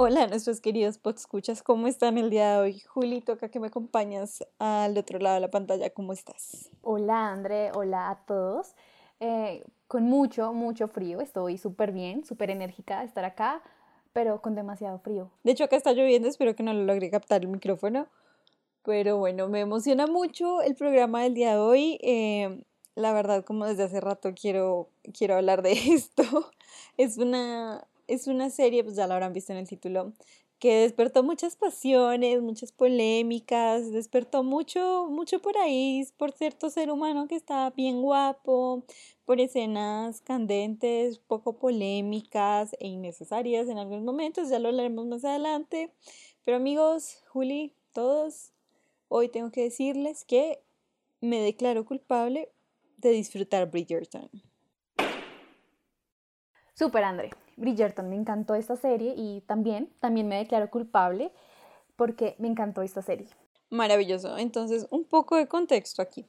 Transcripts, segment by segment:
Hola, nuestros queridos escuchas, ¿cómo están el día de hoy? Juli, toca que me acompañas al otro lado de la pantalla, ¿cómo estás? Hola, André, hola a todos. Eh, con mucho, mucho frío, estoy súper bien, súper enérgica de estar acá, pero con demasiado frío. De hecho, acá está lloviendo, espero que no lo logre captar el micrófono, pero bueno, me emociona mucho el programa del día de hoy. Eh, la verdad, como desde hace rato quiero, quiero hablar de esto. Es una, es una serie, pues ya la habrán visto en el título, que despertó muchas pasiones, muchas polémicas, despertó mucho, mucho por ahí, por cierto ser humano que está bien guapo, por escenas candentes, poco polémicas e innecesarias en algunos momentos, ya lo hablaremos más adelante. Pero amigos, Juli, todos, hoy tengo que decirles que me declaro culpable de disfrutar Bridgerton. Super, André. Bridgerton, me encantó esta serie y también, también me declaro culpable porque me encantó esta serie. Maravilloso. Entonces, un poco de contexto aquí.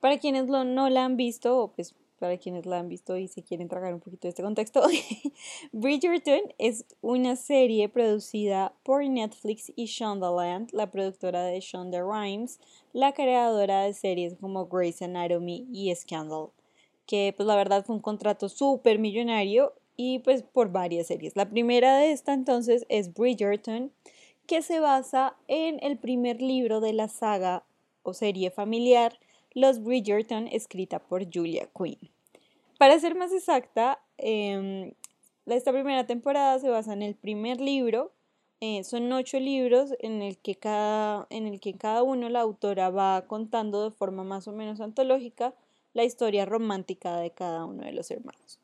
Para quienes lo, no la han visto, o pues para quienes la han visto y se quieren tragar un poquito de este contexto, Bridgerton es una serie producida por Netflix y Shondaland, la productora de Shonda Rhimes, la creadora de series como Grey's Anatomy y Scandal, que pues la verdad fue un contrato súper millonario y pues por varias series. La primera de esta entonces es Bridgerton, que se basa en el primer libro de la saga o serie familiar Los Bridgerton, escrita por Julia Quinn. Para ser más exacta, em, esta primera temporada se basa en el primer libro. Eh, son ocho libros en el, que cada, en el que cada uno la autora va contando de forma más o menos antológica la historia romántica de cada uno de los hermanos.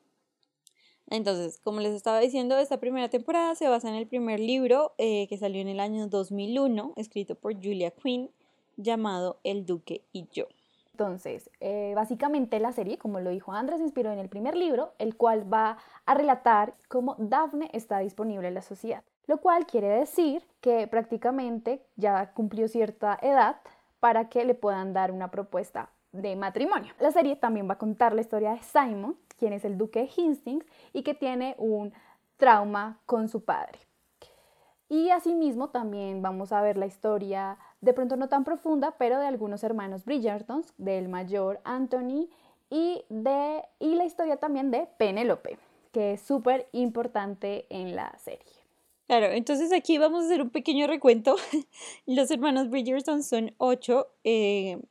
Entonces, como les estaba diciendo, esta primera temporada se basa en el primer libro eh, que salió en el año 2001, escrito por Julia Quinn, llamado El Duque y yo. Entonces, eh, básicamente la serie, como lo dijo Andrés, se inspiró en el primer libro, el cual va a relatar cómo Daphne está disponible en la sociedad, lo cual quiere decir que prácticamente ya cumplió cierta edad para que le puedan dar una propuesta de matrimonio. La serie también va a contar la historia de Simon, quien es el duque de Hastings y que tiene un trauma con su padre. Y asimismo también vamos a ver la historia, de pronto no tan profunda, pero de algunos hermanos Bridgertons, del mayor Anthony y, de, y la historia también de Penelope, que es súper importante en la serie. Claro, entonces aquí vamos a hacer un pequeño recuento. Los hermanos Bridgerton son ocho. Eh,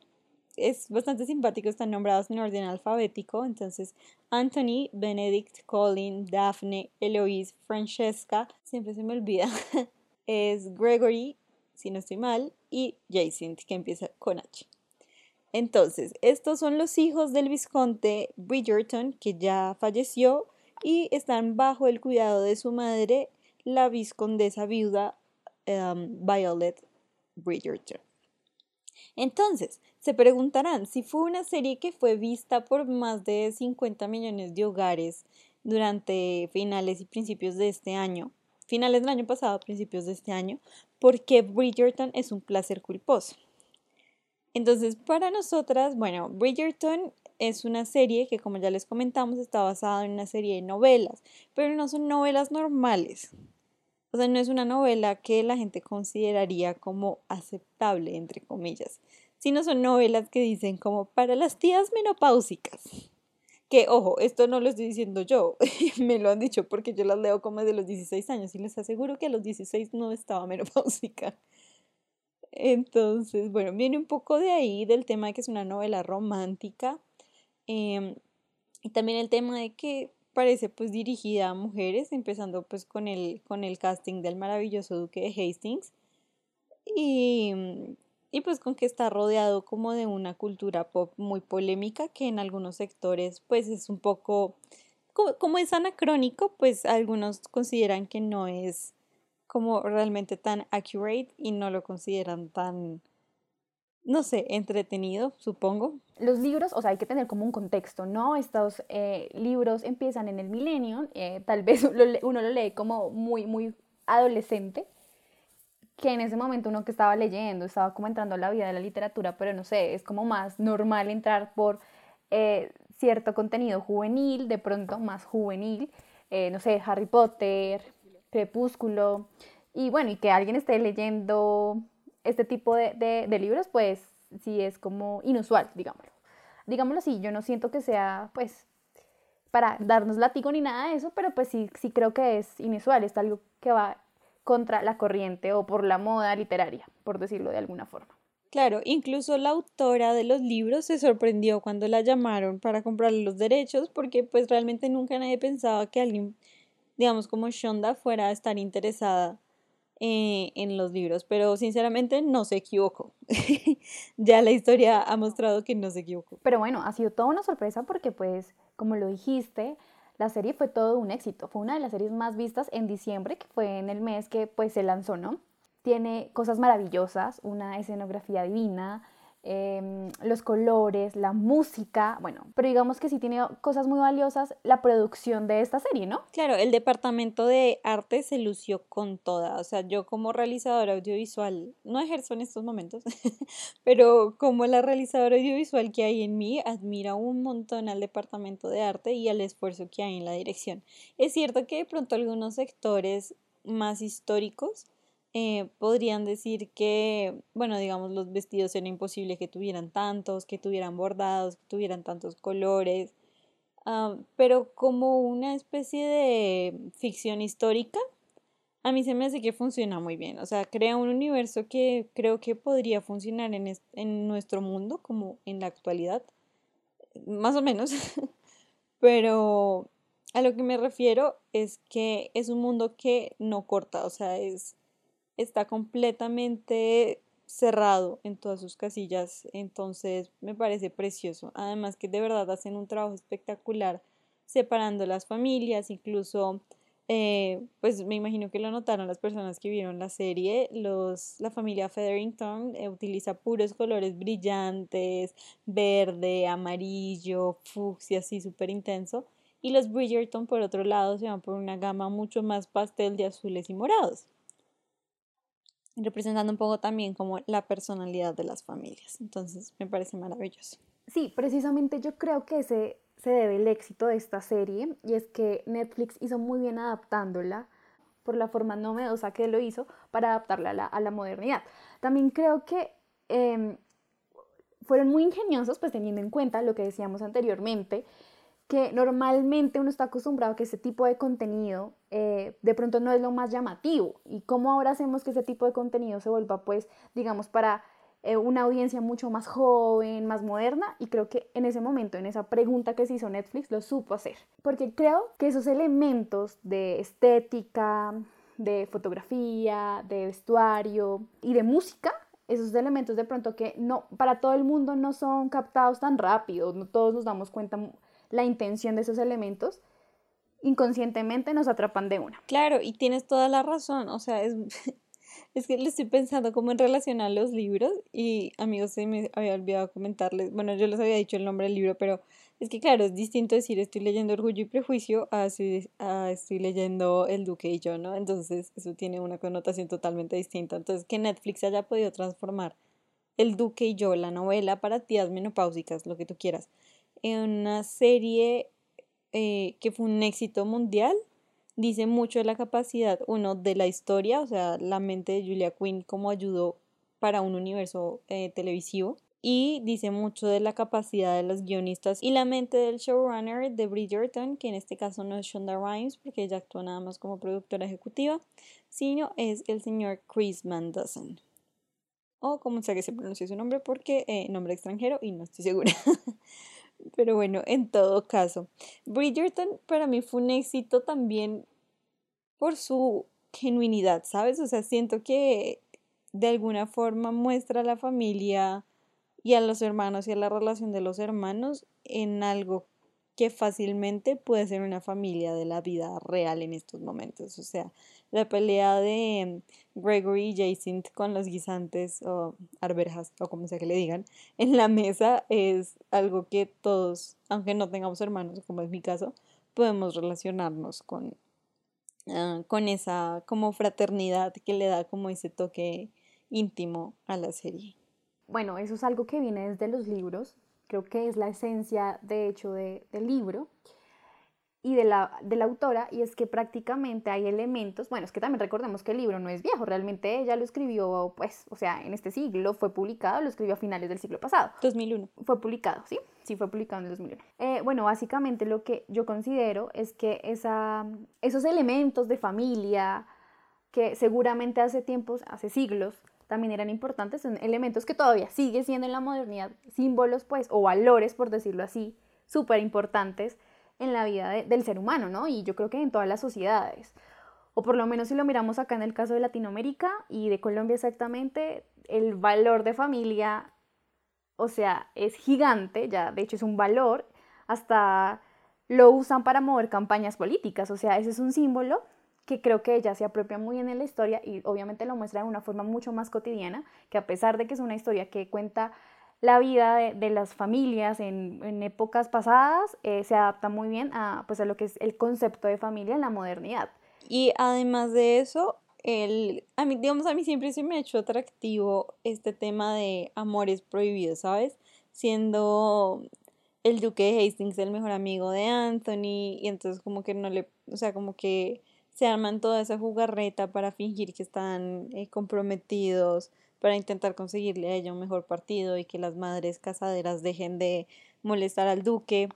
es bastante simpático, están nombrados en orden alfabético. Entonces, Anthony, Benedict, Colin, Daphne, Eloise, Francesca, siempre se me olvida, es Gregory, si no estoy mal, y Jacinth, que empieza con H. Entonces, estos son los hijos del visconde Bridgerton, que ya falleció, y están bajo el cuidado de su madre, la viscondesa viuda um, Violet Bridgerton. Entonces, se preguntarán si fue una serie que fue vista por más de 50 millones de hogares durante finales y principios de este año, finales del año pasado, principios de este año, porque Bridgerton es un placer culposo. Entonces, para nosotras, bueno, Bridgerton es una serie que, como ya les comentamos, está basada en una serie de novelas, pero no son novelas normales. O sea, no es una novela que la gente consideraría como aceptable, entre comillas, sino son novelas que dicen como para las tías menopáusicas. Que, ojo, esto no lo estoy diciendo yo, me lo han dicho porque yo las leo como de los 16 años y les aseguro que a los 16 no estaba menopáusica. Entonces, bueno, viene un poco de ahí, del tema de que es una novela romántica. Em, y también el tema de que parece pues dirigida a mujeres, empezando pues con el, con el casting del maravilloso duque de Hastings y, y pues con que está rodeado como de una cultura pop muy polémica que en algunos sectores pues es un poco, como, es anacrónico, pues algunos consideran que no es como realmente tan accurate y no lo consideran tan no sé, entretenido, supongo. Los libros, o sea, hay que tener como un contexto, ¿no? Estos eh, libros empiezan en el milenio, eh, tal vez uno lo lee como muy, muy adolescente, que en ese momento uno que estaba leyendo, estaba como entrando a la vida de la literatura, pero no sé, es como más normal entrar por eh, cierto contenido juvenil, de pronto más juvenil, eh, no sé, Harry Potter, Crepúsculo, y bueno, y que alguien esté leyendo este tipo de, de libros, pues sí es como inusual, digámoslo. Digámoslo así, yo no siento que sea, pues, para darnos látigo ni nada de eso, pero pues sí, sí creo que es inusual, es algo que va contra la corriente o por la moda literaria, por decirlo de alguna forma. Claro, incluso la autora de los libros se sorprendió cuando la llamaron para comprarle los derechos porque pues realmente nunca nadie pensaba que alguien, digamos como Shonda, fuera a estar interesada eh, en los libros, pero sinceramente no se equivocó. ya la historia ha mostrado que no se equivocó. Pero bueno, ha sido toda una sorpresa porque pues, como lo dijiste, la serie fue todo un éxito. Fue una de las series más vistas en diciembre, que fue en el mes que pues se lanzó, ¿no? Tiene cosas maravillosas, una escenografía divina, Em, los colores, la música, bueno, pero digamos que sí tiene cosas muy valiosas la producción de esta serie, ¿no? Claro, el departamento de arte se lució con toda, o sea, yo como realizadora audiovisual, no ejerzo en estos momentos, pero como la realizadora audiovisual que hay en mí, admira un montón al departamento de arte y al esfuerzo que hay en la dirección. Es cierto que de pronto algunos sectores más históricos, eh, podrían decir que, bueno, digamos, los vestidos era imposible que tuvieran tantos, que tuvieran bordados, que tuvieran tantos colores, ah, pero como una especie de ficción histórica, a mí se me hace que funciona muy bien, o sea, crea un universo que creo que podría funcionar en, en nuestro mundo, como en la actualidad, más o menos, pero a lo que me refiero es que es un mundo que no corta, o sea, es está completamente cerrado en todas sus casillas, entonces me parece precioso. Además que de verdad hacen un trabajo espectacular separando las familias, incluso, eh, pues me imagino que lo notaron las personas que vieron la serie, los, la familia Featherington eh, utiliza puros colores brillantes, verde, amarillo, fucsia, así súper intenso, y los Bridgerton por otro lado se van por una gama mucho más pastel de azules y morados representando un poco también como la personalidad de las familias. Entonces me parece maravilloso. Sí, precisamente yo creo que ese se debe el éxito de esta serie y es que Netflix hizo muy bien adaptándola por la forma novedosa que lo hizo para adaptarla a la, modernidad. También creo que em, fueron muy ingeniosos, pues teniendo en cuenta lo que decíamos anteriormente, que normalmente uno está acostumbrado a que ese tipo de contenido eh, de pronto no es lo más llamativo. ¿Y cómo ahora hacemos que ese tipo de contenido se vuelva, pues, digamos, para eh, una audiencia mucho más joven, más moderna? Y creo que en ese momento, en esa pregunta que se hizo Netflix, lo supo hacer. Porque creo que esos elementos de estética, de fotografía, de vestuario y de música esos elementos de pronto que no para todo el mundo no son captados tan rápido, no todos nos damos cuenta la intención de esos elementos, inconscientemente nos atrapan de una. Claro, y tienes toda la razón, o sea, es, es que le estoy pensando como en relación a los libros y amigos, se me había olvidado comentarles, bueno, yo les había dicho el nombre del libro, pero es que claro, es distinto decir estoy leyendo Orgullo y Prejuicio a, a estoy leyendo El Duque y yo, ¿no? Entonces eso tiene una connotación totalmente distinta. Entonces que Netflix haya podido transformar El Duque y yo, la novela para tías menopáusicas, lo que tú quieras, en una serie eh, que fue un éxito mundial. Dice mucho de la capacidad, uno, de la historia, o sea, la mente de Julia Quinn como ayudó para un universo eh, televisivo. Y dice mucho de la capacidad de los guionistas y la mente del showrunner de Bridgerton, que en este caso no es Shonda Rhimes, porque ella actúa nada más como productora ejecutiva, sino es el señor Chris Mandelson. O como sea que se pronuncie su nombre, porque eh, nombre extranjero y no estoy segura. Pero bueno, en todo caso, Bridgerton para mí fue un éxito también por su genuinidad, ¿sabes? O sea, siento que de alguna forma muestra a la familia y a los hermanos y a la relación de los hermanos en algo que fácilmente puede ser una familia de la vida real en estos momentos. O sea, la pelea de Gregory y Jacinth con los guisantes o arberjas o como sea que le digan en la mesa es algo que todos, aunque no tengamos hermanos, como es mi caso, podemos relacionarnos con, ah, con esa como fraternidad que le da como ese toque íntimo a la serie. Bueno, eso es algo que viene desde los libros, creo que es la esencia de hecho del libro y de la, de la autora, y es que prácticamente hay elementos, bueno, es que también recordemos que el libro no es viejo, realmente ella lo escribió, pues, o sea, en este siglo, fue publicado, lo escribió a finales del siglo pasado. 2001. Fue publicado, ¿sí? Sí, fue publicado en el 2001. Eh, bueno, básicamente lo que yo considero es que esa, esos elementos de familia, que seguramente hace tiempos, hace siglos, también eran importantes, elementos que todavía sigue siendo en la modernidad, símbolos, pues, o valores, por decirlo así, súper importantes en la vida del ser humano, ¿no? Y yo creo que en todas las sociedades. O por lo menos si lo miramos acá en el caso de Latinoamérica y de Colombia exactamente, el valor de familia, o sea, es gigante, ya de hecho es un valor, hasta lo usan para mover campañas políticas, o sea, ese es un símbolo que creo que ella se apropia muy bien en la historia y obviamente lo muestra de una forma mucho más cotidiana, que a pesar de que es una historia que cuenta la vida de, las familias en, épocas pasadas eh, se adapta muy bien a, pues, a lo que es el concepto de familia en la modernidad. Y además de eso, el, a mí, digamos, a mí siempre se me ha hecho atractivo este tema de amores prohibidos, ¿sabes? Siendo el duque de Hastings el mejor amigo de Anthony y entonces como que no le, o sea, como que se arman toda esa jugarreta para fingir que están eh, comprometidos para intentar conseguirle a ella un mejor partido y que las madres casaderas dejen de molestar al duque.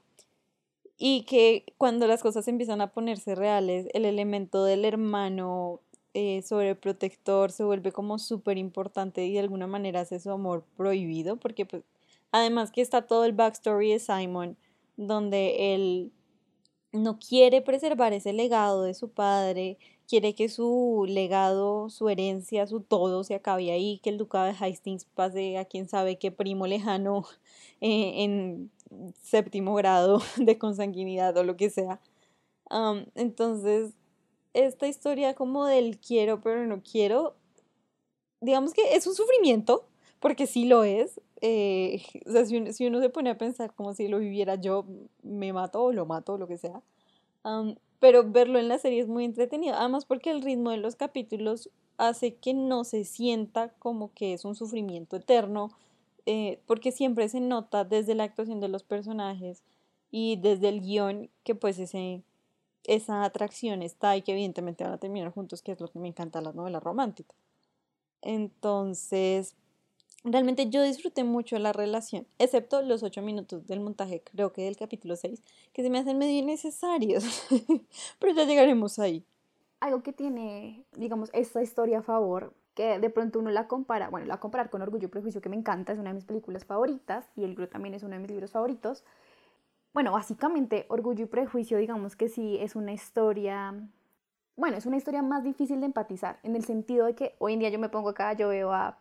Y que cuando las cosas empiezan a ponerse reales, el elemento del hermano eh, sobreprotector se vuelve como súper importante y de alguna manera hace su amor prohibido, porque pues además que está todo el backstory de Simon, donde él no quiere preservar ese legado de su padre, quiere que su legado, su herencia, su todo se acabe ahí, que el ducado de Hastings pase a quien sabe qué primo lejano eh, en séptimo grado de consanguinidad o lo que sea. entonces, esta historia como del quiero pero no quiero, digamos que es un sufrimiento, porque sí lo es. Eh, o sea, si uno, si uno, se pone a pensar como si lo viviera yo, me mato o lo mato lo que sea pero verlo en la serie es muy entretenido, además porque el ritmo de los capítulos hace que no se sienta como que es un sufrimiento eterno, eh, porque siempre se nota desde la actuación de los personajes y desde el guion que pues ese, esa atracción está y que evidentemente van a terminar juntos, que es lo que me encanta las novelas románticas. Entonces, Realmente yo disfruté mucho la relación, excepto los ocho minutos del montaje, creo que del capítulo 6, que se me hacen medio innecesarios, pero ya llegaremos ahí. Algo que tiene, digamos, esta historia a favor, que de pronto uno la compara, bueno, la comparar con Orgullo y Prejuicio, que me encanta, es una de mis películas favoritas, y El Gru también es uno de mis libros favoritos. Bueno, básicamente Orgullo y Prejuicio, digamos que sí, es una historia bueno, es una historia más difícil de empatizar, en el sentido de que hoy en día yo me pongo acá, yo veo a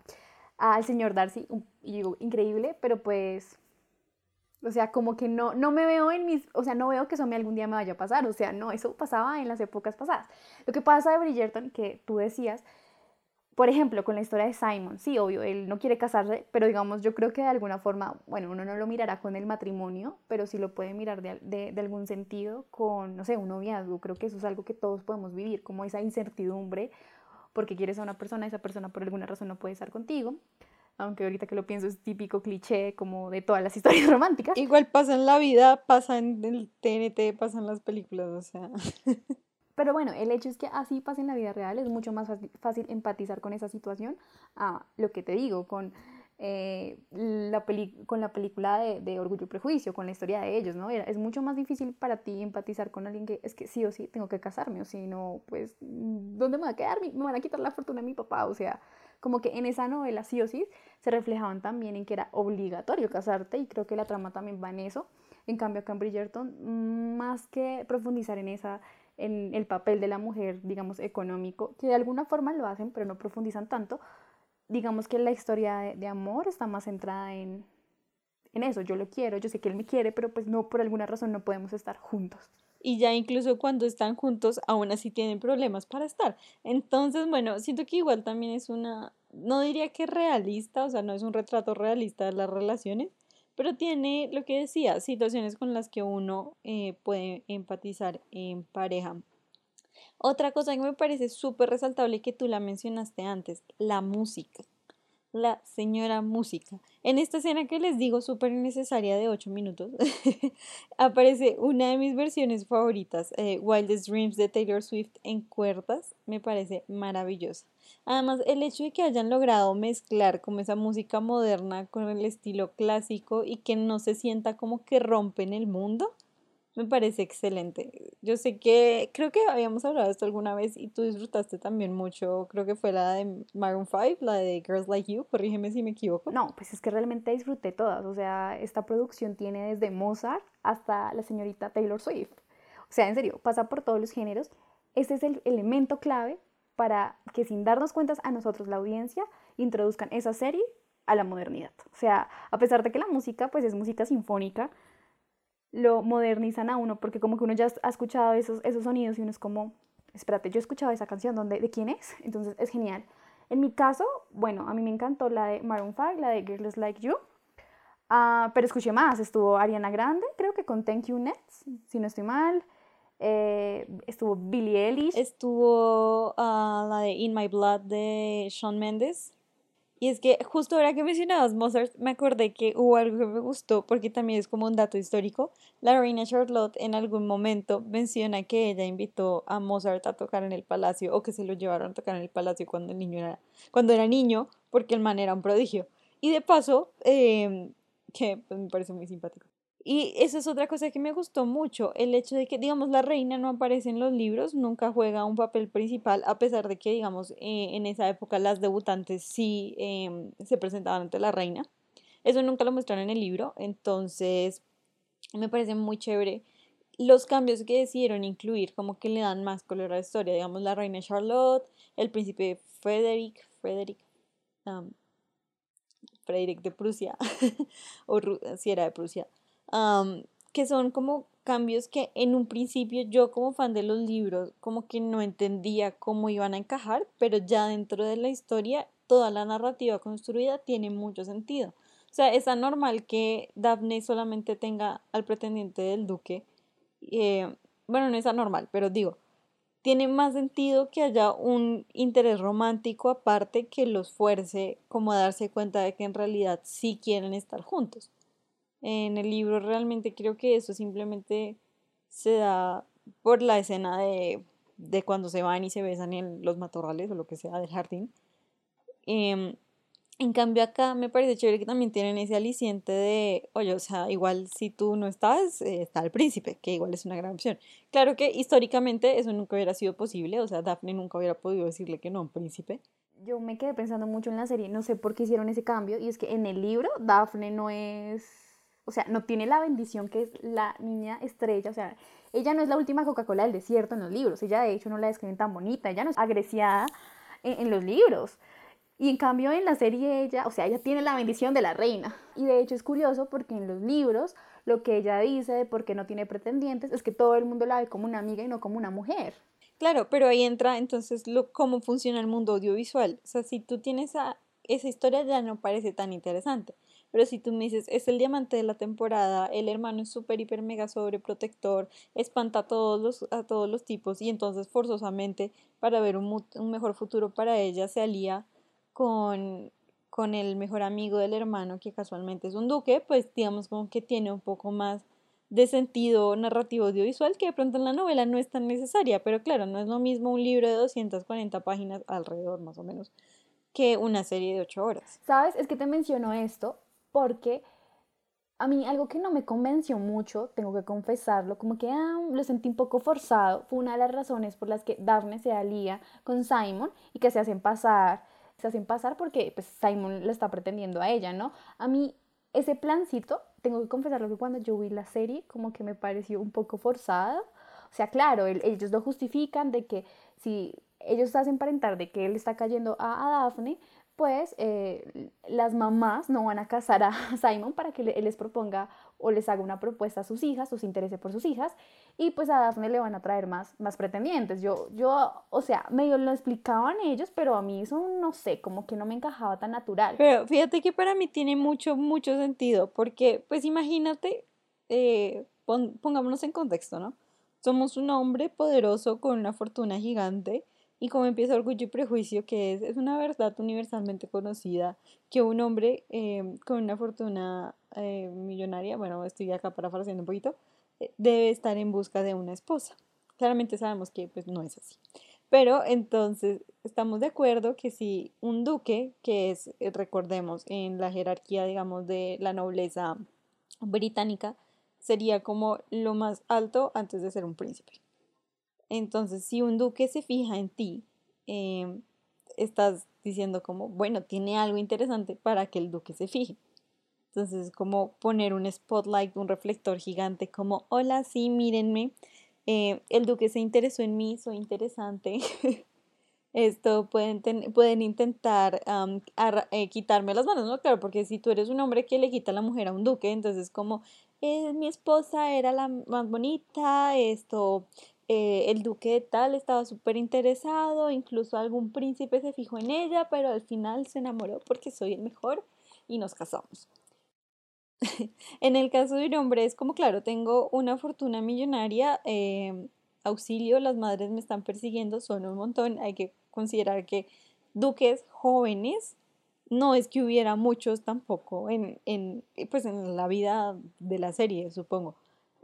al señor Darcy, y digo, increíble, pero pues, o sea, como que no, no me veo en mis, o sea, no veo que eso algún día me vaya a pasar, o sea, no, eso pasaba en las épocas pasadas. Lo que pasa de Bridgerton, que tú decías, por ejemplo, con la historia de Simon, sí, obvio, él no quiere casarse, pero digamos, yo creo que de alguna forma, bueno, uno no lo mirará con el matrimonio, pero sí lo puede mirar de, de, de algún sentido con, no sé, un noviazgo. Creo que eso es algo que todos podemos vivir, como esa incertidumbre porque quieres a una persona, esa persona por alguna razón no puede estar contigo. Aunque ahorita que lo pienso es típico cliché como de todas las historias románticas. Igual pasa en la vida, pasa en el TNT, pasa en las películas, o sea. Pero bueno, el hecho es que así pasa en la vida real, es mucho más fácil empatizar con esa situación a lo que te digo, con eh, la con la película de, Orgullo y Prejuicio, con la historia de ellos, ¿no? Es mucho más difícil para ti empatizar con alguien que es que sí o sí tengo que casarme, o si no, pues, ¿dónde me va a quedar? Me van a quitar la fortuna de mi papá, o sea, como que en esa novela sí o sí se reflejaban también en que era obligatorio casarte y creo que la trama también va en eso. En cambio, acá en Bridgerton, más que profundizar en esa en el papel de la mujer, digamos, económico, que de alguna forma lo hacen, pero no profundizan tanto, digamos que la historia de, amor está más centrada en, en eso, yo lo quiero, yo sé que él me quiere, pero pues no, por alguna razón no podemos estar juntos. Y ya incluso cuando están juntos, aún así tienen problemas para estar. Entonces, bueno, siento que igual también es una, no diría que realista, o sea, no es un retrato realista de las relaciones, pero tiene lo que decía, situaciones con las que uno eh, puede empatizar en pareja. Otra cosa que me parece súper resaltable que tú la mencionaste antes, la música. La señora música. En esta escena que les digo súper necesaria de 8 minutos, aparece una de mis versiones favoritas, eh, Wildest Dreams de Taylor Swift en cuerdas. Me parece maravillosa. Además, el hecho de que hayan logrado mezclar como esa música moderna con el estilo clásico y que no se sienta como que rompen el mundo, me parece excelente. Yo sé que, creo que habíamos hablado de esto alguna vez y tú disfrutaste también mucho, creo que fue la de Maroon 5, la de Girls Like You, corrígeme si me equivoco. No, pues es que realmente disfruté todas, o sea, esta producción tiene desde Mozart hasta la señorita Taylor Swift. O sea, en serio, pasa por todos los géneros. Este es el elemento clave para que sin darnos cuentas a nosotros, la audiencia, introduzcan esa serie a la modernidad. O sea, a pesar de que la música pues es música sinfónica, lo modernizan a uno, porque como que uno ya ha escuchado esos, esos sonidos y uno es como, espérate, yo he escuchado esa canción, ¿dónde, ¿de quién es? Entonces es genial. En mi caso, bueno, a mí me encantó la de Maroon 5, la de Girls Like You, uh, pero escuché más, estuvo Ariana Grande, creo que con Thank You Nets, si no estoy mal, eh, estuvo Billie Eilish. Estuvo uh, la de In My Blood de Shawn Mendes. Y es que justo ahora que mencionabas Mozart, me acordé que hubo algo que me gustó, porque también es como un dato histórico. La reina Charlotte en algún momento menciona que ella invitó a Mozart a tocar en el palacio, o que se lo llevaron a tocar en el palacio cuando, el niño era, cuando era niño, porque el man era un prodigio. Y de paso, em, que pues, me parece muy simpático. Y eso es otra cosa que me gustó mucho, el hecho de que, digamos, la reina no aparece en los libros, nunca juega un papel principal, a pesar de que, digamos, eh, en esa época las debutantes sí em, se presentaban ante la reina. Eso nunca lo muestran en el libro, entonces me parece muy chévere los cambios que decidieron incluir, como que le dan más color a la historia, digamos, la reina Charlotte, el príncipe Frederick, Frederick, Frederick de Prusia, o si era de Prusia, que son como cambios que en un principio yo como fan de los libros como que no entendía cómo iban a encajar, pero ya dentro de la historia toda la narrativa construida tiene mucho sentido. O sea, es anormal que Daphne solamente tenga al pretendiente del duque. Eh, bueno, no es anormal, pero digo, tiene más sentido que haya un interés romántico aparte que los fuerce como a darse cuenta de que en realidad sí quieren estar juntos. En el libro realmente creo que eso simplemente se da por la escena de, de cuando se van y se besan en los matorrales o lo que sea del jardín. Em, en cambio acá me parece chévere que también tienen ese aliciente de, oye, o sea, igual si tú no estás, eh, está el príncipe, que igual es una gran opción. Claro que históricamente eso nunca hubiera sido posible, o sea, Daphne nunca hubiera podido decirle que no a un príncipe. Yo me quedé pensando mucho en la serie, no sé por qué hicieron ese cambio, y es que en el libro Daphne no es o sea, no tiene la bendición que es la niña estrella, o sea, ella no es la última Coca-Cola del desierto en los libros, ella de hecho no la describen tan bonita, ella no es agresiada en, los libros. Y en cambio en la serie ella, o sea, ella tiene la bendición de la reina. Y de hecho es curioso porque en los libros lo que ella dice de por qué no tiene pretendientes es que todo el mundo la ve como una amiga y no como una mujer. Claro, pero ahí entra entonces lo, cómo funciona el mundo audiovisual. O sea, si tú tienes esa historia ya no parece tan interesante. Pero si tú me dices, es el diamante de la temporada, el hermano es súper, hiper, mega sobreprotector, espanta a todos los, a todos los tipos y entonces forzosamente para ver un, un mejor futuro para ella se alía con, con el mejor amigo del hermano que casualmente es un duque, pues digamos como que tiene un poco más de sentido narrativo audiovisual que de pronto en la novela no es tan necesaria, pero claro, no es lo mismo un libro de 240 páginas alrededor más o menos que una serie de 8 horas. ¿Sabes? Es que te menciono esto porque a mí algo que no me convenció mucho, tengo que confesarlo, como que ah, lo sentí un poco forzado, fue una de las razones por las que Daphne se alía con Simon y que se hacen pasar, se hacen pasar porque pues, Simon le está pretendiendo a ella, ¿no? A mí ese plancito, tengo que confesarlo que cuando yo vi la serie como que me pareció un poco forzado, o sea, claro, ellos lo justifican de que si ellos hacen aparentar de que él está cayendo a, a Daphne, pues las mamás no van a casar a Simon para que él les proponga o les haga una propuesta a sus hijas, o se interese por sus hijas, y pues a Daphne le van a traer más, más pretendientes. Yo, yo, o sea, medio lo explicaban ellos, pero a mí eso no sé, como que no me encajaba tan natural. Pero fíjate que para mí tiene mucho, mucho sentido, porque pues imagínate, eh, pongámonos en contexto, ¿no? somos un hombre poderoso con una fortuna gigante y como empieza Orgullo y Prejuicio, que es, es una verdad universalmente conocida, que un hombre eh, con una fortuna eh, millonaria, bueno, estoy acá parafraseando un poquito, eh, debe estar en busca de una esposa. Claramente sabemos que pues no es así. Pero entonces estamos de acuerdo que si un duque, que es, recordemos, en la jerarquía, digamos, de la nobleza británica, sería como lo más alto antes de ser un príncipe. Entonces, si un duque se fija en ti, em, estás diciendo como, bueno, tiene algo interesante para que el duque se fije. Entonces, como poner un spotlight, un reflector gigante, como, hola, sí, mírenme, eh, el duque se interesó en mí, soy interesante. Esto pueden, pueden intentar eh, quitarme las manos, ¿no? Claro, porque si tú eres un hombre que le quita la mujer a un duque, entonces como mi esposa era la más bonita, esto, el duque de tal estaba súper interesado, incluso algún príncipe se fijó en ella, pero al final se enamoró porque soy el mejor y nos casamos. en el caso de un hombre es como, claro, tengo una fortuna millonaria, em, auxilio, las madres me están persiguiendo, son un montón, hay que considerar que duques jóvenes, no es que hubiera muchos tampoco en, en, pues en la vida de la serie, supongo.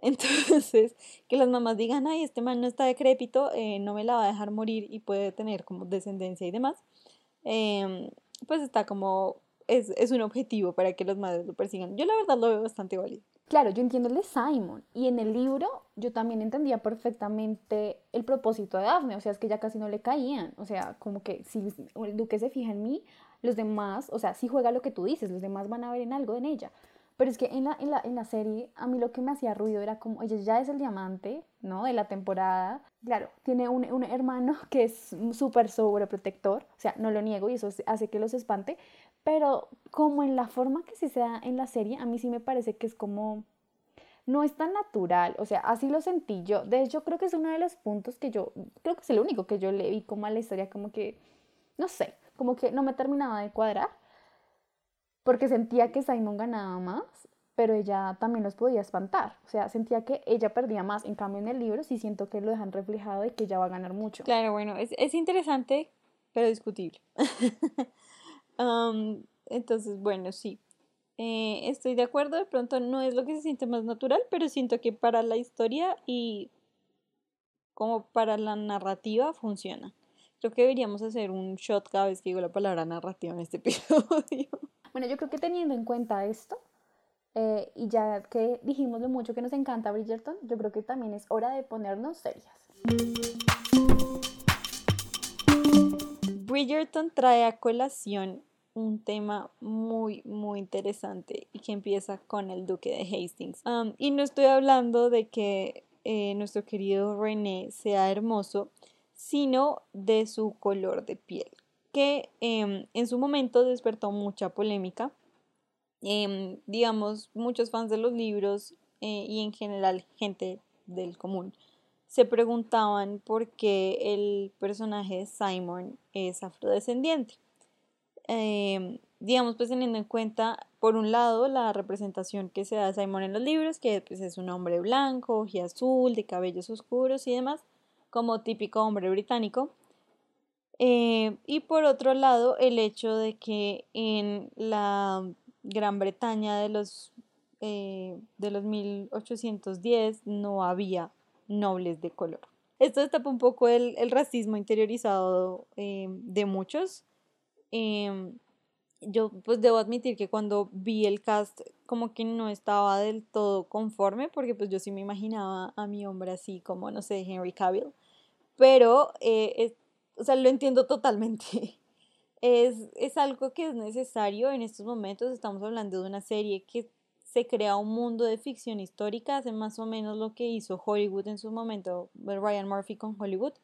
Entonces, que las mamás digan, ay, este man no está decrépito, eh, no me la va a dejar morir y puede tener como descendencia y demás, em, pues está como es, un objetivo para que los madres lo persigan. Yo la verdad lo veo bastante válido. Claro, yo entiendo el de Simon y en el libro yo también entendía perfectamente el propósito de Daphne, o sea, es que ya casi no le caían, o sea, como que si el duque se fija en mí, los demás, o sea, si juega lo que tú dices, los demás van a ver en algo en ella. Pero es que en la, en la, en la serie a mí lo que me hacía ruido era como, ella ya es el diamante, ¿no? De la temporada. Claro, tiene un, un hermano que es súper sobreprotector, o sea, no lo niego y eso hace que los espante, pero como en la forma que sí se da en la serie, a mí sí me parece que es como, no es tan natural, o sea, así lo sentí yo. De hecho, creo que es uno de los puntos que yo, creo que es el único que yo le vi como a la historia, como que, no sé, como que no me terminaba de cuadrar, porque sentía que Simon ganaba más, pero ella también los podía espantar, o sea, sentía que ella perdía más, en cambio en el libro sí siento que lo dejan reflejado y que ella va a ganar mucho. Claro, bueno, es, es interesante, pero discutible. entonces, bueno, sí. Eh, estoy de acuerdo, de pronto no es lo que se siente más natural, pero siento que para la historia y como para la narrativa funciona. Creo que deberíamos hacer un shot cada vez que digo la palabra narrativa en este episodio. Bueno, yo creo que teniendo en cuenta esto, eh, y ya que dijimos lo mucho que nos encanta Bridgerton, yo creo que también es hora de ponernos serias. Bridgerton trae a colación un tema muy, muy interesante y que empieza con el duque de Hastings. y no estoy hablando de que eh, nuestro querido René sea hermoso, sino de su color de piel, que em, en su momento despertó mucha polémica. Em, digamos, muchos fans de los libros eh, y en general gente del común se preguntaban por qué el personaje Simon es afrodescendiente. Em, digamos, pues teniendo en cuenta, por un lado, la representación que se da de Simon en los libros, que pues, es un hombre blanco, y azul, de cabellos oscuros y demás, como típico hombre británico. Eh, y por otro lado, el hecho de que en la Gran Bretaña de los, eh, de los 1810 no había nobles de color. Esto destapa un poco el, racismo interiorizado eh, de muchos. Em, yo pues debo admitir que cuando vi el cast como que no estaba del todo conforme porque pues yo sí me imaginaba a mi hombre así como, no sé, Henry Cavill. Pero, eh, o sea, lo entiendo totalmente. Es, es algo que es necesario en estos momentos. Estamos hablando de una serie que se crea un mundo de ficción histórica, hace más o menos lo que hizo Hollywood en su momento, Ryan Murphy con Hollywood,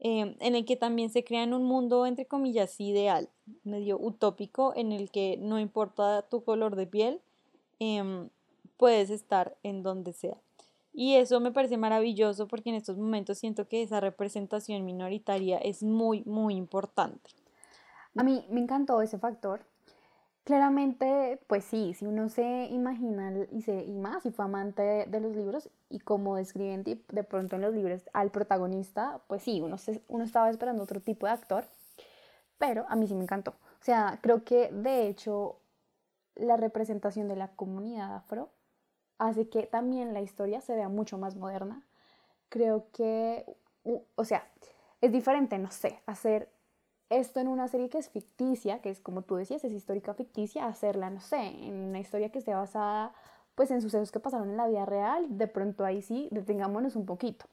em, en el que también se crea un mundo, entre comillas, ideal, medio utópico, en el que no importa tu color de piel, em, puedes estar en donde sea. Y eso me parece maravilloso porque en estos momentos siento que esa representación minoritaria es muy, muy importante. A mí me encantó ese factor Claramente, pues sí, si uno se imagina y, se, y más, si fue amante de, los libros y como describen de, pronto en los libros al protagonista, pues sí, uno, uno estaba esperando otro tipo de actor, pero a mí sí me encantó. O sea, creo que de hecho la representación de la comunidad afro hace que también la historia se vea mucho más moderna. Creo que, o sea, es diferente, no sé, hacer esto en una serie que es ficticia, que es como tú decías, es histórica ficticia, hacerla, no sé, en una historia que esté basada pues en sucesos que pasaron en la vida real, de pronto ahí sí, detengámonos un poquito.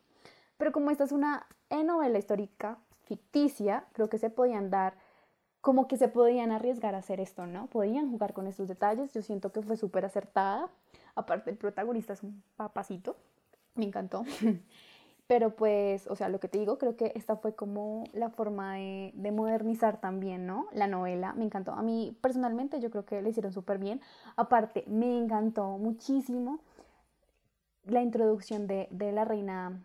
Pero como esta es una novela histórica ficticia, creo que se podían dar, como que se podían arriesgar a hacer esto, ¿no? Podían jugar con estos detalles, yo siento que fue súper acertada. Aparte, el protagonista es un papacito, me encantó. Pero pues, o sea, lo que te digo, creo que esta fue como la forma de, modernizar también, ¿no? La novela, me encantó. A mí personalmente yo creo que le hicieron súper bien. Aparte, me encantó muchísimo la introducción de, de la reina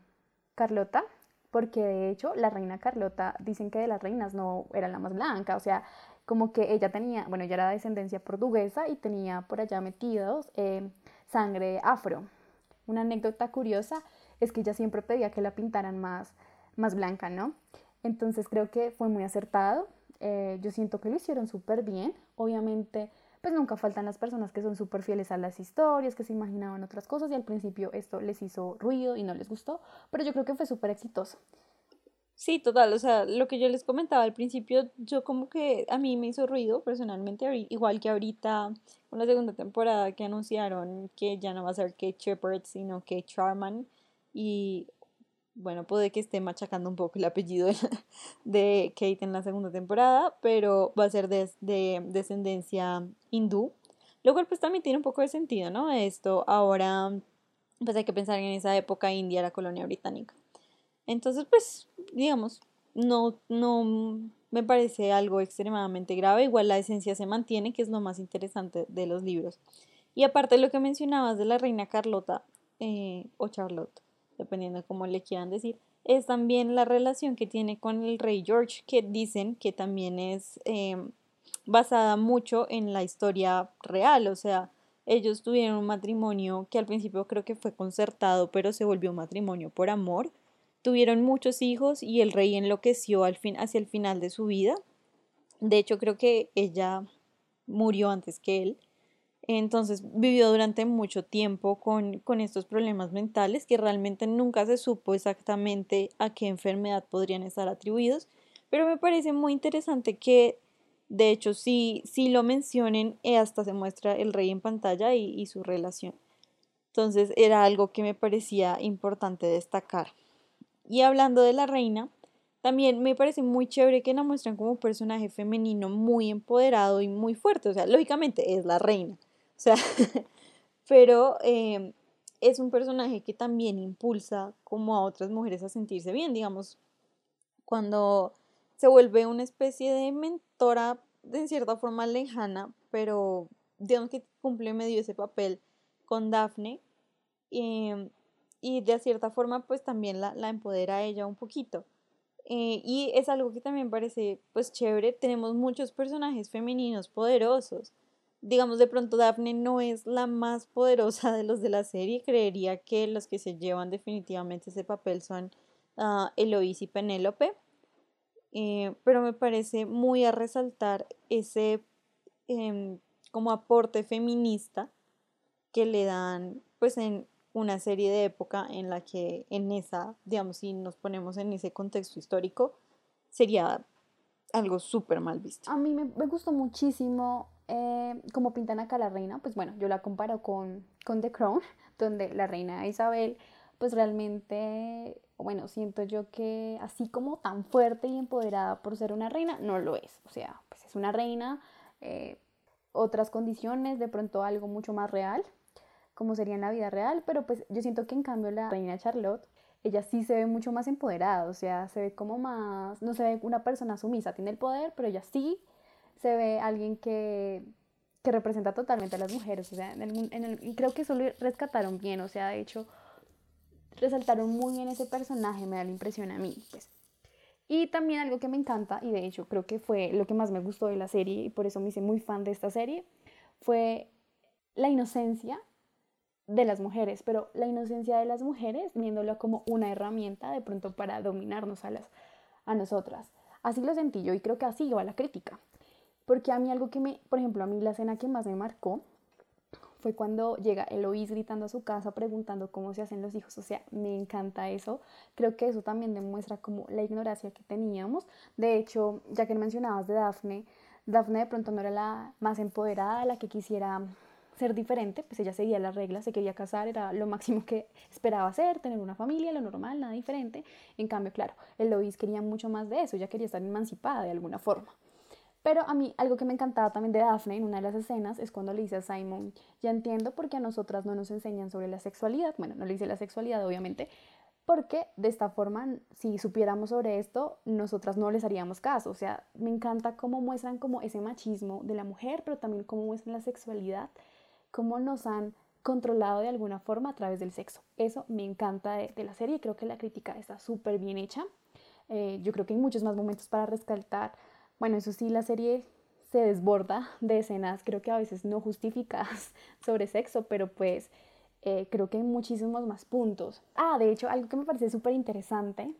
Carlota, porque de hecho la reina Carlota, dicen que de las reinas no era la más blanca, o sea, como que ella tenía, bueno, ella era de descendencia portuguesa y tenía por allá metidos eh, sangre afro. Una anécdota curiosa es que ella siempre pedía que la pintaran más, más blanca, ¿no? Entonces creo que fue muy acertado. Eh, yo siento que lo hicieron súper bien. Obviamente, pues nunca faltan las personas que son súper fieles a las historias, que se imaginaban otras cosas y al principio esto les hizo ruido y no les gustó, pero yo creo que fue súper exitoso. Sí, total, o sea, lo que yo les comentaba al principio, yo como que a mí me hizo ruido personalmente, igual que ahorita con la segunda temporada que anunciaron que ya no va a ser Kate Shepard, sino Kate Charman, y bueno, puede que esté machacando un poco el apellido de, Kate en la segunda temporada, pero va a ser de, de, descendencia hindú, lo cual pues también tiene un poco de sentido, ¿no? Esto ahora pues hay que pensar en esa época India la colonia británica. Entonces pues digamos, no, no me parece algo extremadamente grave, igual la esencia se mantiene, que es lo más interesante de los libros. Y aparte de lo que mencionabas de la reina Carlota eh, o Charlotte, dependiendo de cómo le quieran decir, es también la relación que tiene con el rey George, que dicen que también es em, basada mucho en la historia real, o sea, ellos tuvieron un matrimonio que al principio creo que fue concertado, pero se volvió un matrimonio por amor. Tuvieron muchos hijos y el rey enloqueció al fin, hacia el final de su vida. De hecho, creo que ella murió antes que él. Entonces vivió durante mucho tiempo con, estos problemas mentales que realmente nunca se supo exactamente a qué enfermedad podrían estar atribuidos, pero me parece muy interesante que de hecho sí, sí lo mencionen, eh, hasta se muestra el rey en pantalla y, y su relación. Entonces era algo que me parecía importante destacar. Y hablando de la reina, también me parece muy chévere que la muestran como un personaje femenino muy empoderado y muy fuerte. O sea, lógicamente es la reina o sea, pero em, es un personaje que también impulsa como a otras mujeres a sentirse bien, digamos, cuando se vuelve una especie de mentora de cierta forma lejana, pero digamos que cumple medio ese papel con Daphne em, y de cierta forma pues también la, la empodera ella un poquito. Eh, y es algo que también parece pues chévere, tenemos muchos personajes femeninos poderosos digamos, de pronto Daphne no es la más poderosa de los de la serie. Creería que los que se llevan definitivamente ese papel son uh, Eloís y Penélope. Eh, pero me parece muy a resaltar ese em, como aporte feminista que le dan pues en una serie de época en la que en esa, digamos, si nos ponemos en ese contexto histórico, sería algo súper mal visto. A mí me, me gustó muchísimo eh, como pintan acá la reina, pues bueno, yo la comparo con, con The Crown, donde la reina Isabel, pues realmente, bueno, siento yo que así como tan fuerte y empoderada por ser una reina, no lo es. O sea, pues es una reina, eh, otras condiciones, de pronto algo mucho más real, como sería en la vida real, pero pues yo siento que en cambio la reina Charlotte, ella sí se ve mucho más empoderada, o sea, se ve como más, no se ve una persona sumisa, tiene el poder, pero ella sí se ve alguien que, que representa totalmente a las mujeres. O sea, en el, y creo que eso lo rescataron bien. O sea, de hecho, resaltaron muy bien ese personaje, me da la impresión a mí. Pues. Y también algo que me encanta, y de hecho creo que fue lo que más me gustó de la serie, y por eso me hice muy fan de esta serie, fue la inocencia de las mujeres, pero la inocencia de las mujeres viéndolo como una herramienta de pronto para dominarnos a, las, a nosotras. Así lo sentí yo y creo que así va la crítica. Porque a mí algo que me, por ejemplo, a mí la escena que más me marcó fue cuando llega Eloís gritando a su casa preguntando cómo se hacen los hijos. O sea, me encanta eso. Creo que eso también demuestra como la ignorancia que teníamos. De hecho, ya que mencionabas de Dafne, Dafne de pronto no era la más empoderada, la que quisiera ser diferente, pues ella seguía las reglas, se quería casar, era lo máximo que esperaba hacer, tener una familia, lo normal, nada diferente. En cambio, claro, Eloís quería mucho más de eso, ella quería estar emancipada de alguna forma. Pero a mí algo que me encantaba también de Daphne en una de las escenas es cuando le dice a Simon, ya entiendo por qué a nosotras no nos enseñan sobre la sexualidad, bueno, no le dice la sexualidad obviamente, porque de esta forma, si supiéramos sobre esto, nosotras no les haríamos caso. O sea, me encanta cómo muestran como ese machismo de la mujer, pero también cómo muestran la sexualidad cómo nos han controlado de alguna forma a través del sexo. Eso me encanta de, la serie, creo que la crítica está súper bien hecha. Eh, yo creo que hay muchos más momentos para rescatar. Bueno, eso sí, la serie se desborda de escenas, creo que a veces no justificadas sobre sexo, pero pues eh, creo que hay muchísimos más puntos. Ah, de hecho, algo que me parece súper interesante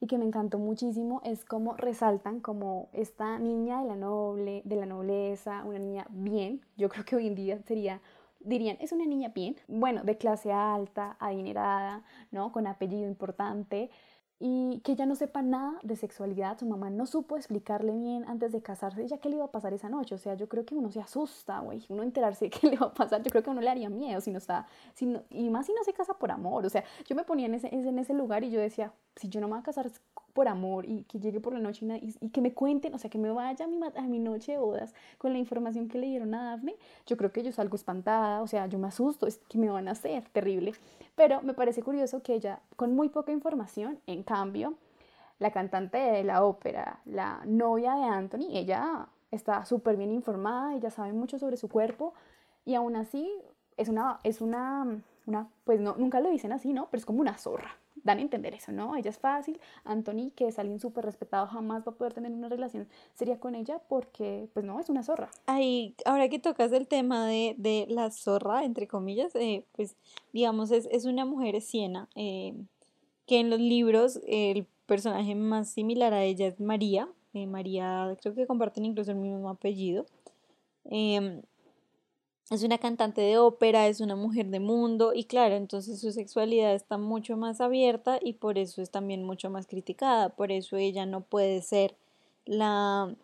y que me encantó muchísimo es cómo resaltan como esta niña de la noble, de la nobleza, una niña bien, yo creo que hoy en día sería dirían, es una niña bien, bueno, de clase alta, adinerada, ¿no? Con apellido importante, y que ella no sepa nada de sexualidad, su mamá no supo explicarle bien antes de casarse ya qué le iba a pasar esa noche, o sea, yo creo que uno se asusta, güey, uno enterarse de qué le va a pasar, yo creo que uno le haría miedo si no está, si y más si no se casa por amor, o sea, yo me ponía en ese, en ese lugar y yo decía, si yo no me voy a casar por amor y que llegue por la noche y, que me cuenten, o sea, que me vaya a mi, a mi noche de bodas con la información que le dieron a Daphne, yo creo que yo salgo espantada, o sea, yo me asusto, es que me van a hacer terrible. Pero me parece curioso que ella, con muy poca información, en cambio, la cantante de la ópera, la novia de Anthony, ella está súper bien informada, ella sabe mucho sobre su cuerpo y aún así es una, es una, una pues no, nunca lo dicen así, ¿no? Pero es como una zorra dan a entender eso, ¿no? Ella es fácil, Anthony, que es alguien súper respetado, jamás va a poder tener una relación seria con ella porque, pues no, es una zorra. Ahí, ahora que tocas el tema de, de la zorra, entre comillas, eh, pues digamos, es, es, una mujer siena, eh, que en los libros el personaje más similar a ella es María, eh, María creo que comparten incluso el mismo apellido. Em, es una cantante de ópera, es una mujer de mundo y claro, entonces su sexualidad está mucho más abierta y por eso es también mucho más criticada, por eso ella no puede ser la,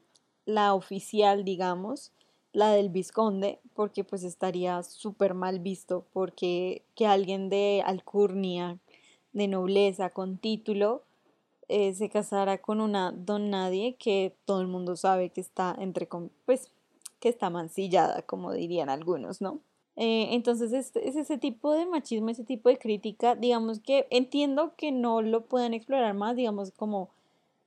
la oficial, digamos, la del visconde, porque pues estaría súper mal visto, porque que alguien de alcurnia, de nobleza, con título, eh, se casara con una don nadie que todo el mundo sabe que está entre, pues que está mancillada, como dirían algunos, ¿no? Eh, entonces es, es, ese tipo de machismo, ese tipo de crítica, digamos que entiendo que no lo puedan explorar más, digamos como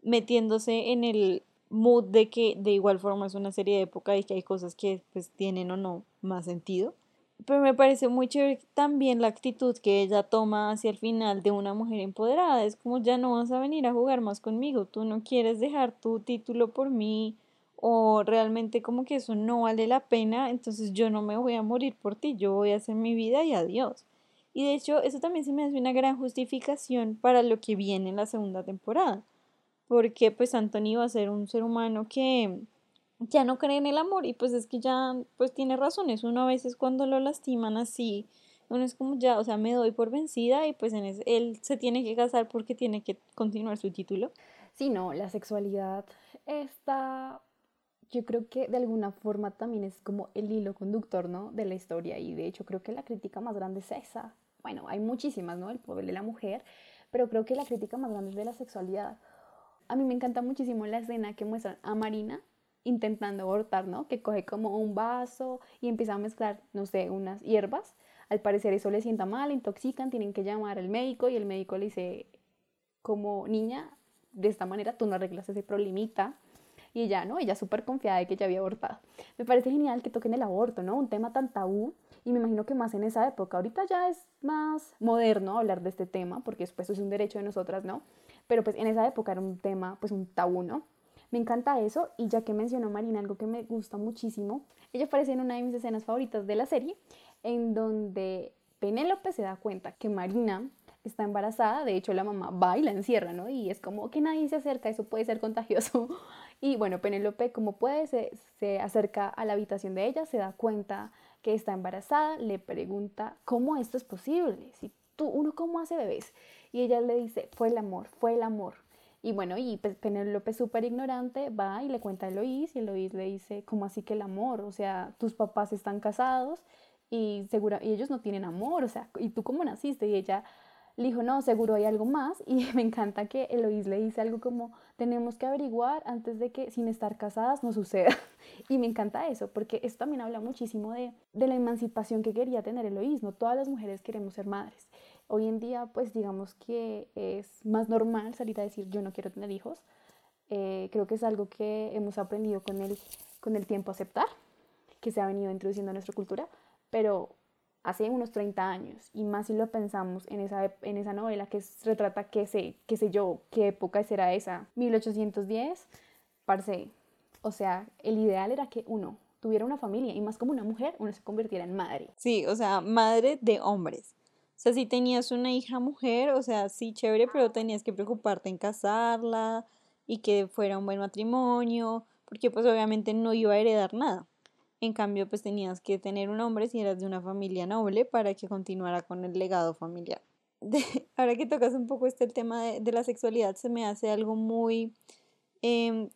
metiéndose en el mood de que de igual forma es una serie de época y que hay cosas que pues tienen o no más sentido. Pero me parece muy chévere también la actitud que ella toma hacia el final de una mujer empoderada. Es como ya no vas a venir a jugar más conmigo, tú no quieres dejar tu título por mí, o realmente como que eso no vale la pena, entonces yo no me voy a morir por ti, yo voy a hacer mi vida y adiós. Y de hecho, eso también se me hace una gran justificación para lo que viene en la segunda temporada, porque pues Anthony va a ser un ser humano que ya no cree en el amor y pues es que ya pues tiene razones, uno a veces cuando lo lastiman así, uno es como ya, o sea, me doy por vencida y pues en él se tiene que casar porque tiene que continuar su título. Sí, no, la sexualidad está yo creo que de alguna forma también es como el hilo conductor, ¿no? De la historia y de hecho creo que la crítica más grande es esa. Bueno, hay muchísimas, ¿no? El poder de la mujer, pero creo que la crítica más grande es de la sexualidad. A mí me encanta muchísimo la escena que muestran a Marina intentando abortar, ¿no? Que coge como un vaso y empieza a mezclar, no sé, unas hierbas. Al parecer eso le sienta mal, intoxican, tienen que llamar al médico y el médico le dice, como niña, de esta manera tú no arreglas ese problemita y ella, ¿no? Ella súper confiada de que ya había abortado. Me parece genial que toquen el aborto, ¿no? Un tema tan tabú y me imagino que más en esa época. Ahorita ya es más moderno hablar de este tema, porque después es un derecho de nosotras, ¿no? Pero pues en esa época era un tema, pues un tabú, ¿no? Me encanta eso y ya que mencionó Marina algo que me gusta muchísimo, ella aparece en una de mis escenas favoritas de la serie, en donde Penélope se da cuenta que Marina está embarazada, de hecho la mamá va y la encierra, ¿no? Y es como que nadie se acerca, eso puede ser contagioso. Y bueno, Penélope como puede se, se acerca a la habitación de ella, se da cuenta que está embarazada, le pregunta, ¿cómo esto es posible? Si tú, uno cómo hace bebés. Y ella le dice, fue el amor, fue el amor. Y bueno, y pues Penélope súper ignorante va y le cuenta a Eloís y Eloís le dice, ¿cómo así que el amor? O sea, tus papás están casados y, segura, y ellos no tienen amor, o sea, ¿y tú cómo naciste? Y ella le dijo, no, seguro hay algo más. Y me encanta que Eloís le dice algo como, tenemos que averiguar antes de que sin estar casadas no suceda. Y me encanta eso, porque eso también habla muchísimo de, de la emancipación que quería tener Eloís. No todas las mujeres queremos ser madres. Hoy en día, pues digamos que es más normal salir a decir, yo no quiero tener hijos. Eh, creo que es algo que hemos aprendido con el, con el tiempo a aceptar, que se ha venido introduciendo en nuestra cultura, pero hace unos 30 años, y más si lo pensamos en esa, en esa novela que retrata, qué sé, qué sé yo, qué época será esa, 1810, parce, o sea, el ideal era que uno tuviera una familia, y más como una mujer, uno se convirtiera en madre. Sí, o sea, madre de hombres. O sea, si tenías una hija mujer, o sea, sí, chévere, pero tenías que preocuparte en casarla y que fuera un buen matrimonio, porque pues obviamente no iba a heredar nada. En cambio, pues tenías que tener un hombre si eras de una familia noble para que continuara con el legado familiar. ahora que tocas un poco este el tema de, la sexualidad, se me hace algo muy... Em,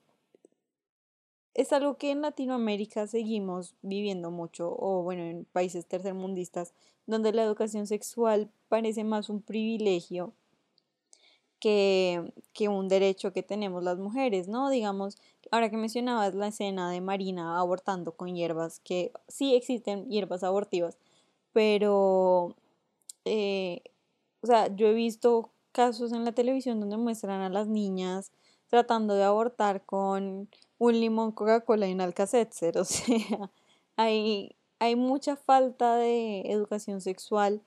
es algo que en Latinoamérica seguimos viviendo mucho, o bueno, en países tercermundistas, donde la educación sexual parece más un privilegio que, que, un derecho que tenemos las mujeres, ¿no? Digamos, ahora que mencionabas la escena de Marina abortando con hierbas, que sí existen hierbas abortivas, pero, eh, o sea, yo he visto casos en la televisión donde muestran a las niñas tratando de abortar con un limón Coca-Cola y un Alka-Seltzer, o sea, hay, hay mucha falta de educación sexual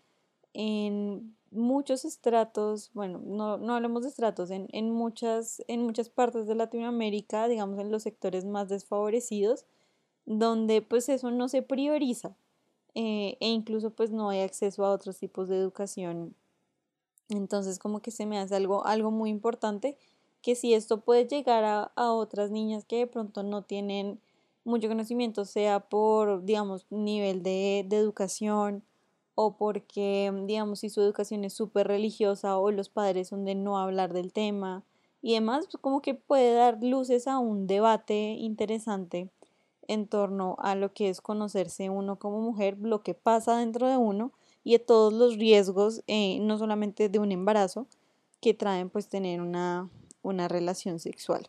en muchos estratos, bueno, no, no hablemos de estratos, en, en, muchas, en muchas partes de Latinoamérica, digamos en los sectores más desfavorecidos, donde pues eso no se prioriza eh, e incluso pues no hay acceso a otros tipos de educación. Entonces como que se me hace algo, algo muy importante que si esto puede llegar a, a otras niñas que de pronto no tienen mucho conocimiento, sea por, digamos, nivel de, de educación, o porque, digamos, si su educación es súper religiosa o los padres son de no hablar del tema y demás, pues como que puede dar luces a un debate interesante en torno a lo que es conocerse uno como mujer, lo que pasa dentro de uno y de todos los riesgos, eh, no solamente de un embarazo, que traen pues tener una, una relación sexual.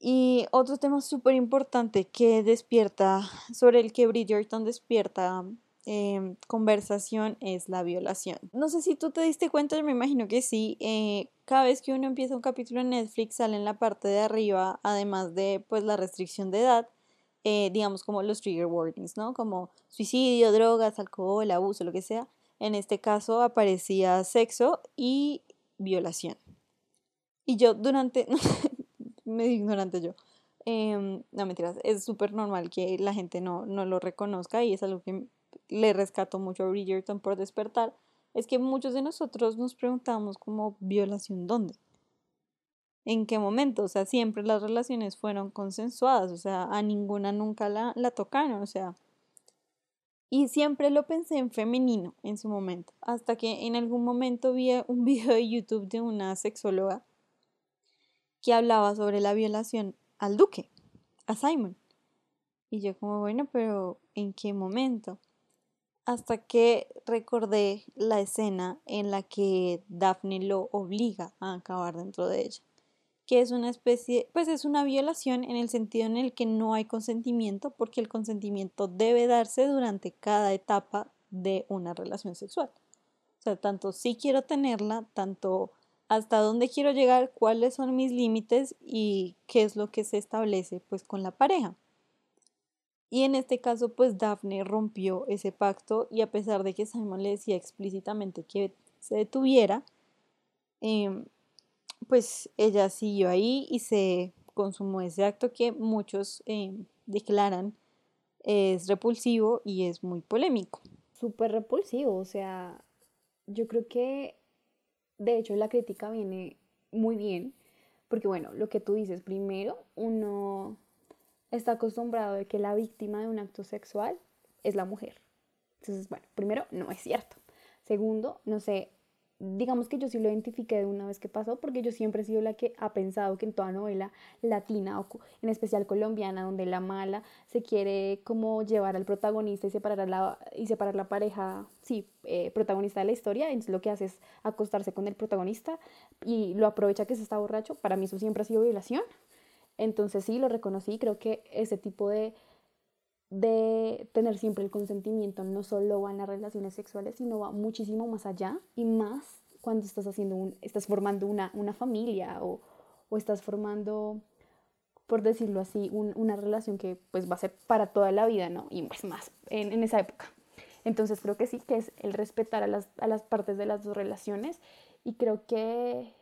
Y otro tema súper importante que despierta, sobre el que Bridgerton despierta Em, conversación es la violación. No sé si tú te diste cuenta, me imagino que sí. Eh, cada vez que uno empieza un capítulo en Netflix sale en la parte de arriba, además de pues la restricción de edad, eh, digamos como los trigger warnings, ¿no? Como suicidio, drogas, alcohol, abuso, lo que sea. En este caso aparecía sexo y violación. Y yo durante, me ignorante yo, em, no mentiras, es súper normal que la gente no, no lo reconozca y es algo que le rescato mucho a Bridgerton por despertar, es que muchos de nosotros nos preguntamos como violación dónde. ¿En qué momento? O sea, siempre las relaciones fueron consensuadas, o sea, a ninguna nunca la, la tocaron, o sea. Y siempre lo pensé en femenino en su momento, hasta que en algún momento vi un video de YouTube de una sexóloga que hablaba sobre la violación al duque, a Simon. Y yo como, bueno, pero ¿en qué momento? Hasta que recordé la escena en la que Daphne lo obliga a acabar dentro de ella, que es una especie, pues es una violación en el sentido en el que no hay consentimiento, porque el consentimiento debe darse durante cada etapa de una relación sexual. O sea, tanto si quiero tenerla, tanto hasta dónde quiero llegar, cuáles son mis límites y qué es lo que se establece pues con la pareja. Y en este caso, pues Daphne rompió ese pacto y a pesar de que Simon le decía explícitamente que se detuviera, em, pues ella siguió ahí y se consumó ese acto que muchos em, declaran es repulsivo y es muy polémico. Súper repulsivo, o sea, yo creo que de hecho la crítica viene muy bien, porque bueno, lo que tú dices, primero, uno está acostumbrado de que la víctima de un acto sexual es la mujer. Entonces, bueno, primero, no es cierto. Segundo, no sé, digamos que yo sí lo identifiqué de una vez que pasó, porque yo siempre he sido la que ha pensado que en toda novela latina, o en especial colombiana, donde la mala se quiere como llevar al protagonista y separar la, y separar la pareja, sí, eh, protagonista de la historia, entonces lo que hace es acostarse con el protagonista y lo aprovecha que se está borracho, para mí eso siempre ha sido violación. Entonces sí, lo reconocí, creo que ese tipo de de tener siempre el consentimiento no solo va en las relaciones sexuales, sino va muchísimo más allá y más cuando estás haciendo un, estás formando una, una familia o, o, estás formando, por decirlo así, una relación que pues va a ser para toda la vida, ¿no? Y pues más en, en esa época. Entonces creo que sí, que es el respetar a las, a las partes de las dos relaciones y creo que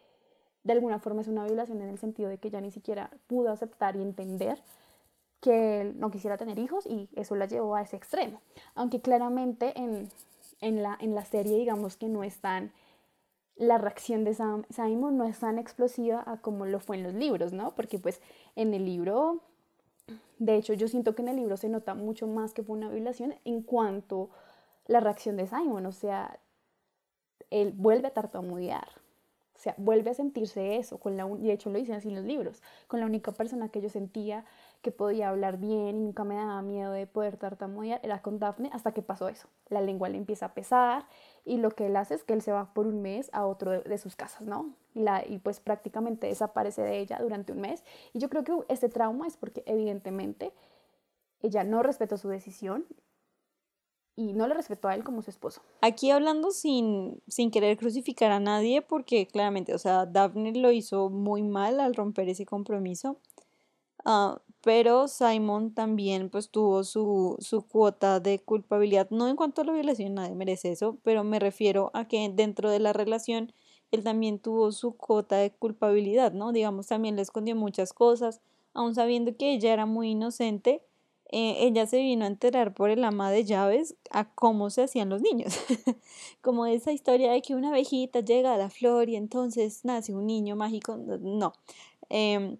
de alguna forma es una violación en el sentido de que ya ni siquiera pudo aceptar y entender que no quisiera tener hijos y eso la llevó a ese extremo. Aunque claramente en, en, la, en la serie digamos que no es tan, la reacción de Simon no es tan explosiva a como lo fue en los libros, ¿no? Porque pues en el libro, de hecho yo siento que en el libro se nota mucho más que fue una violación en cuanto la reacción de Simon, o sea, él vuelve a tartamudear, o sea, vuelve a sentirse eso, con la, y de hecho lo dicen así en los libros, con la única persona que yo sentía que podía hablar bien y nunca me daba miedo de poder tartamudear, era con Daphne hasta que pasó eso. La lengua le empieza a pesar y lo que él hace es que él se va por un mes a otro de, sus casas, ¿no? Y, la, y pues prácticamente desaparece de ella durante un mes. Y yo creo que este trauma es porque evidentemente ella no respetó su decisión y no le respetó a él como su esposo. Aquí hablando sin, sin querer crucificar a nadie, porque claramente, o sea, Daphne lo hizo muy mal al romper ese compromiso. Uh, pero Simon también pues tuvo su, su, cuota de culpabilidad, no en cuanto a la violación, nadie merece eso, pero me refiero a que dentro de la relación él también tuvo su cuota de culpabilidad, ¿no? Digamos, también le escondió muchas cosas, aun sabiendo que ella era muy inocente, eh, ella se vino a enterar por el ama de llaves a cómo se hacían los niños, como esa historia de que una abejita llega a la flor y entonces nace un niño mágico, no. Eh,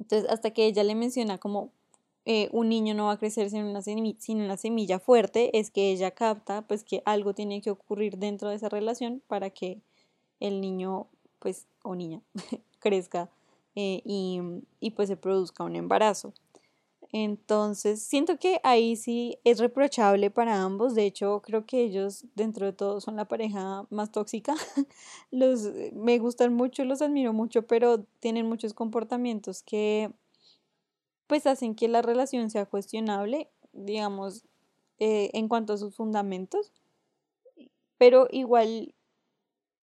entonces, hasta que ella le menciona como eh, un niño no va a crecer sin una, semilla, sin una semilla fuerte, es que ella capta pues que algo tiene que ocurrir dentro de esa relación para que el niño pues o niña crezca eh, y, y pues se produzca un embarazo. Entonces, siento que ahí sí es reprochable para ambos. De hecho, creo que ellos, dentro de todo, son la pareja más tóxica. Los, eh, me gustan mucho, los admiro mucho, pero tienen muchos comportamientos que, pues, hacen que la relación sea cuestionable, digamos, eh, en cuanto a sus fundamentos. Pero igual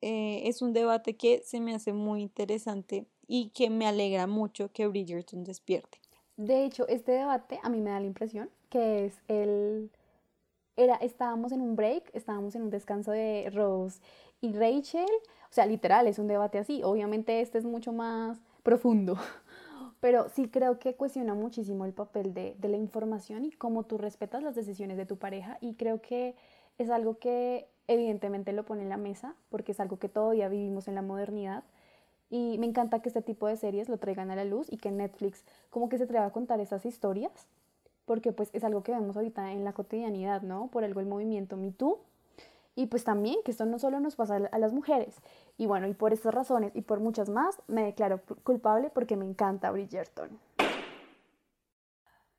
eh, es un debate que se me hace muy interesante y que me alegra mucho que Bridgerton despierte. De hecho, este debate a mí me da la impresión que es el... Era, estábamos en un break, estábamos en un descanso de Rose y Rachel, o sea, literal, es un debate así. Obviamente este es mucho más profundo, pero sí creo que cuestiona muchísimo el papel de, de la información y cómo tú respetas las decisiones de tu pareja y creo que es algo que evidentemente lo pone en la mesa porque es algo que todavía vivimos en la modernidad y me encanta que este tipo de series lo traigan a la luz y que Netflix como que se atreva a contar esas historias, porque pues es algo que vemos ahorita en la cotidianidad, ¿no? Por algo el movimiento Me Too. Y pues también que esto no solo nos pasa a las mujeres. Y bueno, y por estas razones y por muchas más, me declaro culpable porque me encanta Bridgerton.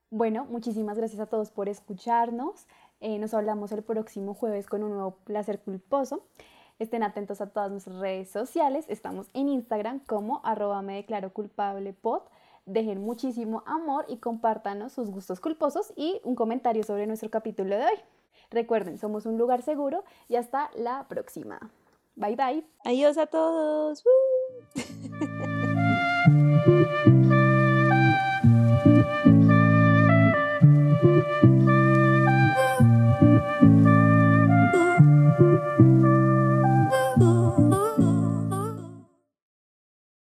Bueno, muchísimas gracias a todos por escucharnos. Eh, nos hablamos el próximo jueves con un nuevo placer culposo. Estén atentos a todas nuestras redes sociales. Estamos en Instagram como arroba me declaro culpable pod. Dejen muchísimo amor y compártanos sus gustos culposos y un comentario sobre nuestro capítulo de hoy. Recuerden, somos un lugar seguro y hasta la próxima. Bye bye. Adiós a todos.